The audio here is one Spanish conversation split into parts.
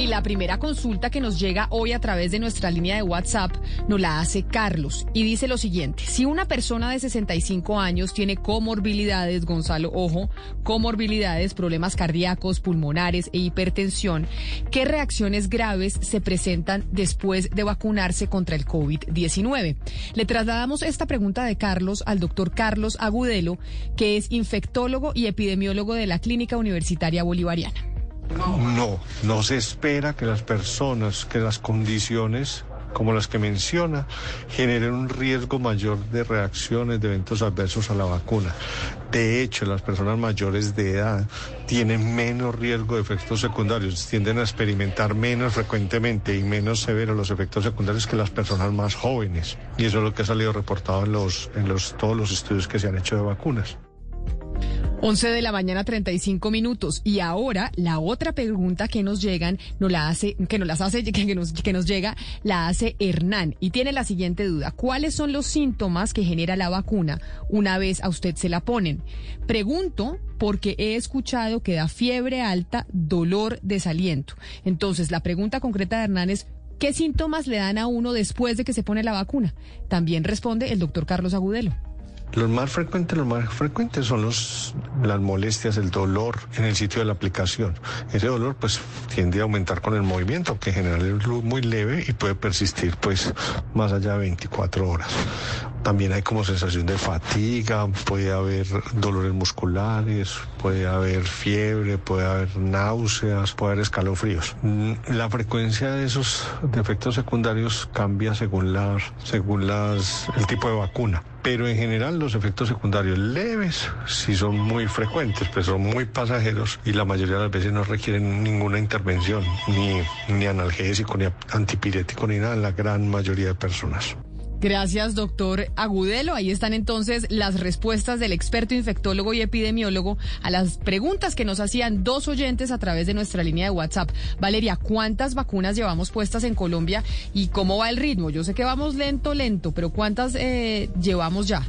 Y la primera consulta que nos llega hoy a través de nuestra línea de WhatsApp nos la hace Carlos y dice lo siguiente, si una persona de 65 años tiene comorbilidades, Gonzalo, ojo, comorbilidades, problemas cardíacos, pulmonares e hipertensión, ¿qué reacciones graves se presentan después de vacunarse contra el COVID-19? Le trasladamos esta pregunta de Carlos al doctor Carlos Agudelo, que es infectólogo y epidemiólogo de la Clínica Universitaria Bolivariana. No, no se espera que las personas, que las condiciones como las que menciona, generen un riesgo mayor de reacciones, de eventos adversos a la vacuna. De hecho, las personas mayores de edad tienen menos riesgo de efectos secundarios, tienden a experimentar menos frecuentemente y menos severos los efectos secundarios que las personas más jóvenes. Y eso es lo que ha salido reportado en, los, en los, todos los estudios que se han hecho de vacunas. 11 de la mañana 35 minutos y ahora la otra pregunta que nos llegan nos la hace que nos las hace que nos que nos llega la hace Hernán y tiene la siguiente duda ¿cuáles son los síntomas que genera la vacuna una vez a usted se la ponen? Pregunto porque he escuchado que da fiebre alta, dolor, desaliento. Entonces, la pregunta concreta de Hernán es ¿qué síntomas le dan a uno después de que se pone la vacuna? También responde el doctor Carlos Agudelo. Los más frecuentes, los más frecuentes son los, las molestias, el dolor en el sitio de la aplicación. Ese dolor pues tiende a aumentar con el movimiento, que en general es muy leve y puede persistir pues más allá de 24 horas. También hay como sensación de fatiga, puede haber dolores musculares, puede haber fiebre, puede haber náuseas, puede haber escalofríos. Mm, la frecuencia de esos efectos secundarios cambia según, la, según las, el tipo de vacuna pero en general los efectos secundarios leves sí son muy frecuentes, pero son muy pasajeros y la mayoría de las veces no requieren ninguna intervención, ni, ni analgésico, ni antipirético, ni nada en la gran mayoría de personas. Gracias, doctor Agudelo. Ahí están entonces las respuestas del experto infectólogo y epidemiólogo a las preguntas que nos hacían dos oyentes a través de nuestra línea de WhatsApp. Valeria, ¿cuántas vacunas llevamos puestas en Colombia y cómo va el ritmo? Yo sé que vamos lento, lento, pero ¿cuántas eh, llevamos ya?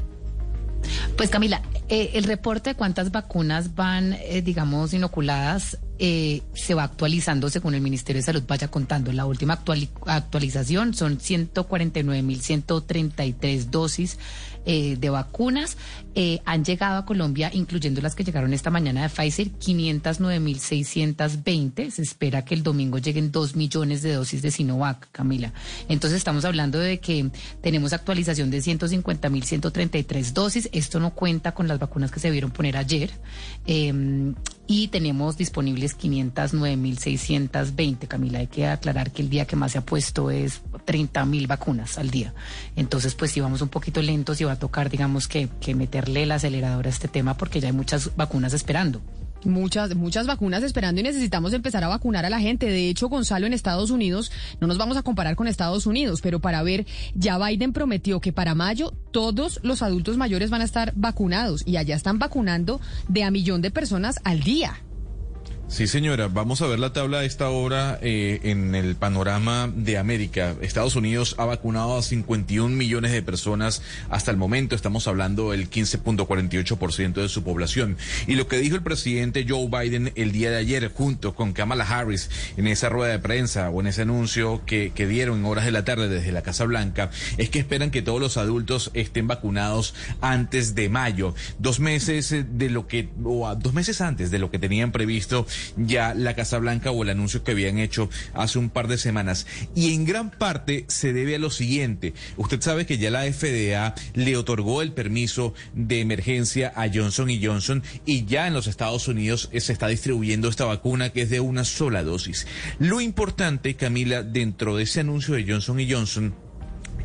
Pues Camila, eh, el reporte de cuántas vacunas van, eh, digamos, inoculadas eh, se va actualizando según el Ministerio de Salud vaya contando. La última actualización son 149.133 dosis eh, de vacunas. Eh, han llegado a Colombia, incluyendo las que llegaron esta mañana de Pfizer, 509.620. Se espera que el domingo lleguen 2 millones de dosis de Sinovac, Camila. Entonces estamos hablando de que tenemos actualización de 150.133 dosis. Esto no cuenta con las vacunas que se vieron poner ayer. Y tenemos disponibles 509.620. Camila, hay que aclarar que el día que más se ha puesto es 30.000 vacunas al día. Entonces, pues si vamos un poquito lentos y va a tocar, digamos, que, que meterle el acelerador a este tema porque ya hay muchas vacunas esperando. Muchas, muchas vacunas esperando y necesitamos empezar a vacunar a la gente. De hecho, Gonzalo, en Estados Unidos, no nos vamos a comparar con Estados Unidos, pero para ver, ya Biden prometió que para mayo todos los adultos mayores van a estar vacunados y allá están vacunando de a millón de personas al día. Sí, señora. Vamos a ver la tabla de esta hora eh, en el panorama de América. Estados Unidos ha vacunado a 51 millones de personas hasta el momento. Estamos hablando del 15.48% de su población. Y lo que dijo el presidente Joe Biden el día de ayer junto con Kamala Harris en esa rueda de prensa o en ese anuncio que, que dieron en horas de la tarde desde la Casa Blanca es que esperan que todos los adultos estén vacunados antes de mayo. Dos meses de lo que, o dos meses antes de lo que tenían previsto ya la Casa Blanca o el anuncio que habían hecho hace un par de semanas. Y en gran parte se debe a lo siguiente. Usted sabe que ya la FDA le otorgó el permiso de emergencia a Johnson y Johnson y ya en los Estados Unidos se está distribuyendo esta vacuna que es de una sola dosis. Lo importante, Camila, dentro de ese anuncio de Johnson y Johnson,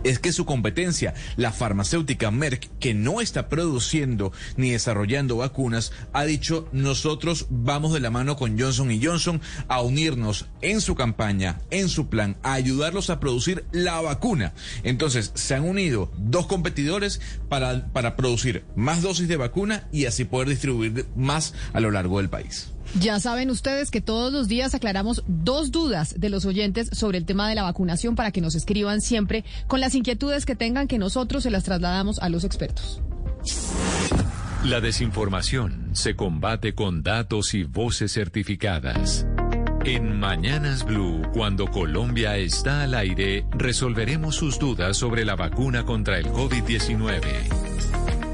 es que su competencia, la farmacéutica Merck, que no está produciendo ni desarrollando vacunas, ha dicho nosotros vamos de la mano con Johnson y Johnson a unirnos en su campaña, en su plan, a ayudarlos a producir la vacuna. Entonces, se han unido dos competidores para, para producir más dosis de vacuna y así poder distribuir más a lo largo del país. Ya saben ustedes que todos los días aclaramos dos dudas de los oyentes sobre el tema de la vacunación para que nos escriban siempre con las inquietudes que tengan que nosotros se las trasladamos a los expertos. La desinformación se combate con datos y voces certificadas. En Mañanas Blue, cuando Colombia está al aire, resolveremos sus dudas sobre la vacuna contra el COVID-19.